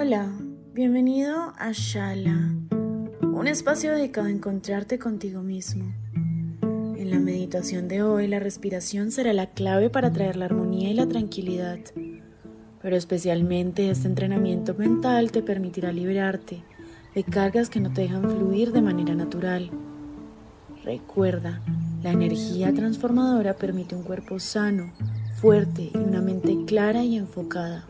Hola, bienvenido a Shala, un espacio dedicado a encontrarte contigo mismo. En la meditación de hoy, la respiración será la clave para traer la armonía y la tranquilidad, pero especialmente este entrenamiento mental te permitirá liberarte de cargas que no te dejan fluir de manera natural. Recuerda, la energía transformadora permite un cuerpo sano, fuerte y una mente clara y enfocada.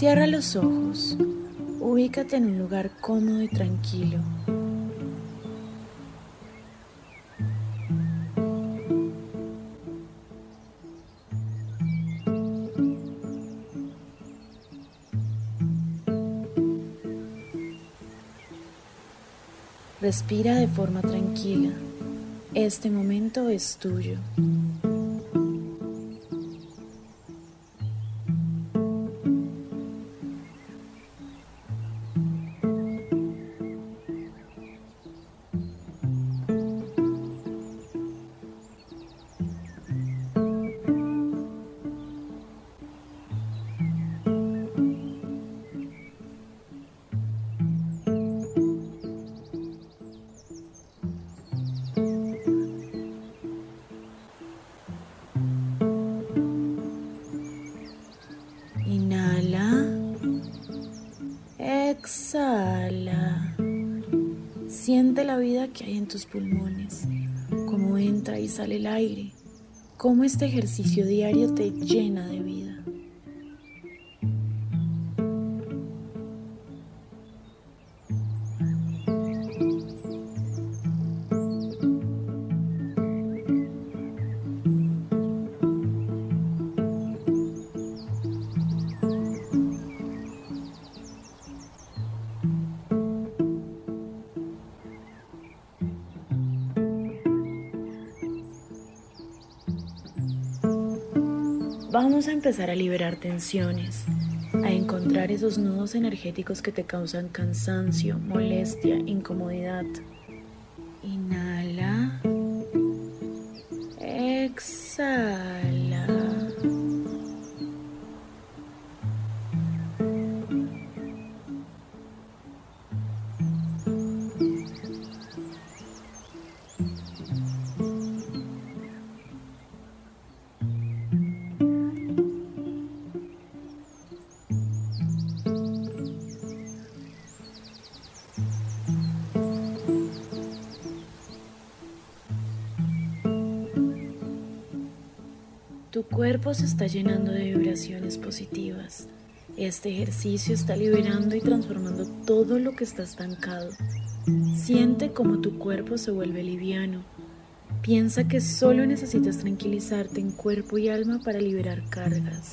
Cierra los ojos. Ubícate en un lugar cómodo y tranquilo. Respira de forma tranquila. Este momento es tuyo. Que hay en tus pulmones, cómo entra y sale el aire, cómo este ejercicio diario te llena de Vamos a empezar a liberar tensiones, a encontrar esos nudos energéticos que te causan cansancio, molestia, incomodidad. Inhala. Exhala. Cuerpo se está llenando de vibraciones positivas. Este ejercicio está liberando y transformando todo lo que está estancado. Siente como tu cuerpo se vuelve liviano. Piensa que solo necesitas tranquilizarte en cuerpo y alma para liberar cargas.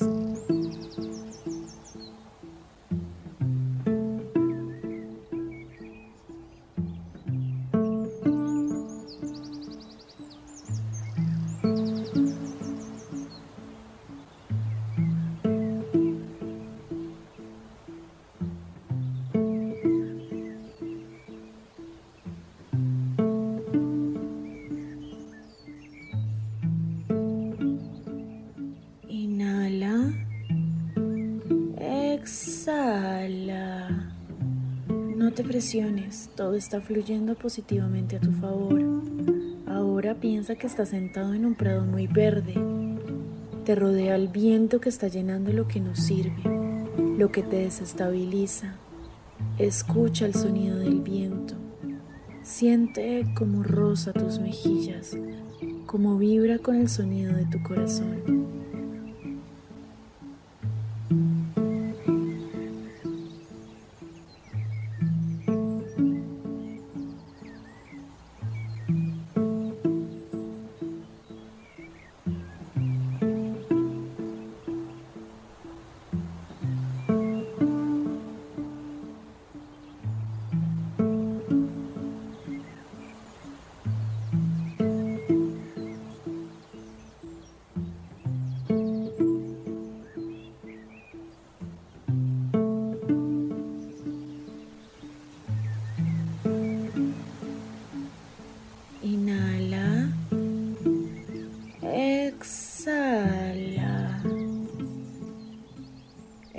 No te presiones, todo está fluyendo positivamente a tu favor. Ahora piensa que estás sentado en un prado muy verde. Te rodea el viento que está llenando lo que no sirve, lo que te desestabiliza. Escucha el sonido del viento. Siente cómo roza tus mejillas, cómo vibra con el sonido de tu corazón.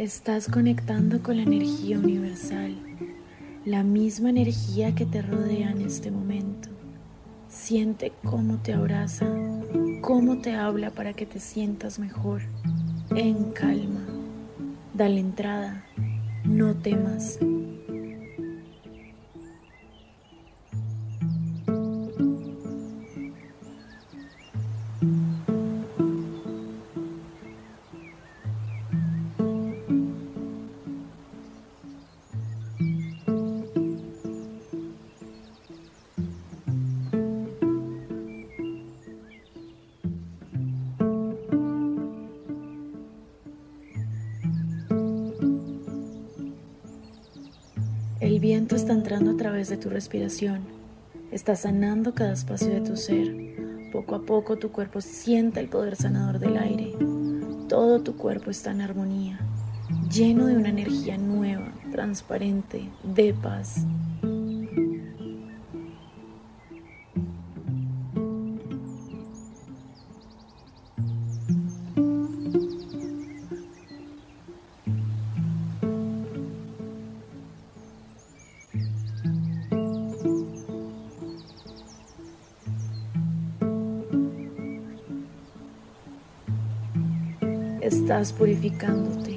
Estás conectando con la energía universal, la misma energía que te rodea en este momento. Siente cómo te abraza, cómo te habla para que te sientas mejor, en calma. Dale entrada, no temas, El viento está entrando a través de tu respiración, está sanando cada espacio de tu ser. Poco a poco tu cuerpo siente el poder sanador del aire. Todo tu cuerpo está en armonía, lleno de una energía nueva, transparente, de paz. Estás purificándote.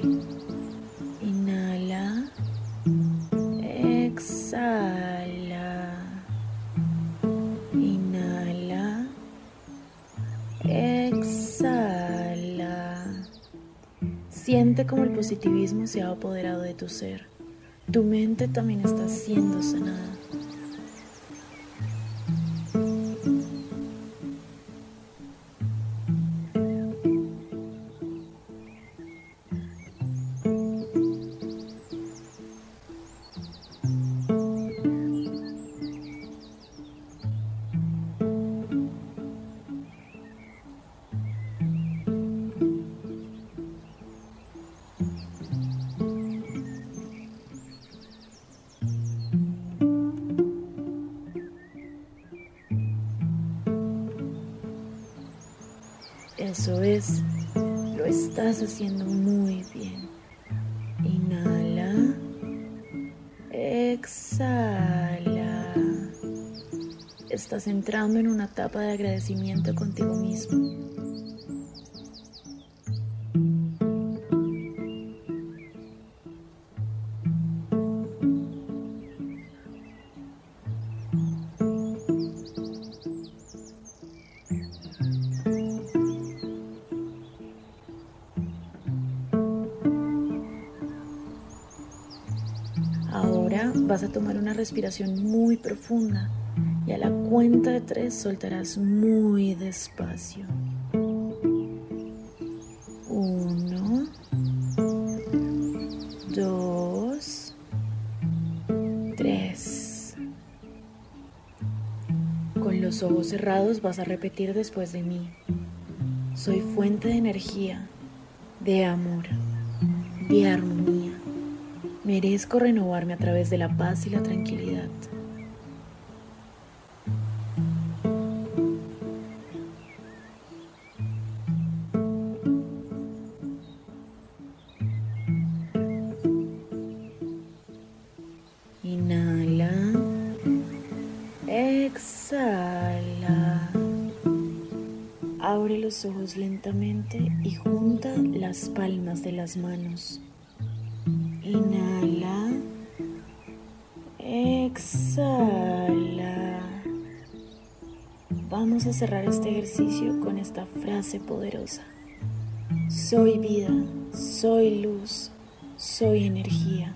Inhala. Exhala. Inhala. Exhala. Siente como el positivismo se ha apoderado de tu ser. Tu mente también está siendo sanada. Eso es, lo estás haciendo muy bien. Inhala, exhala. Estás entrando en una etapa de agradecimiento contigo mismo. Vas a tomar una respiración muy profunda y a la cuenta de tres soltarás muy despacio. Uno, dos, tres. Con los ojos cerrados vas a repetir después de mí. Soy fuente de energía, de amor, de armonía Merezco renovarme a través de la paz y la tranquilidad. Inhala. Exhala. Abre los ojos lentamente y junta las palmas de las manos. Inhala. Exhala. Vamos a cerrar este ejercicio con esta frase poderosa. Soy vida, soy luz, soy energía.